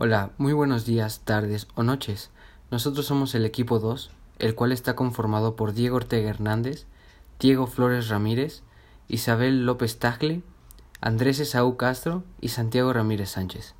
Hola, muy buenos días, tardes o noches. Nosotros somos el equipo 2, el cual está conformado por Diego Ortega Hernández, Diego Flores Ramírez, Isabel López Tagle, Andrés Esaú Castro y Santiago Ramírez Sánchez.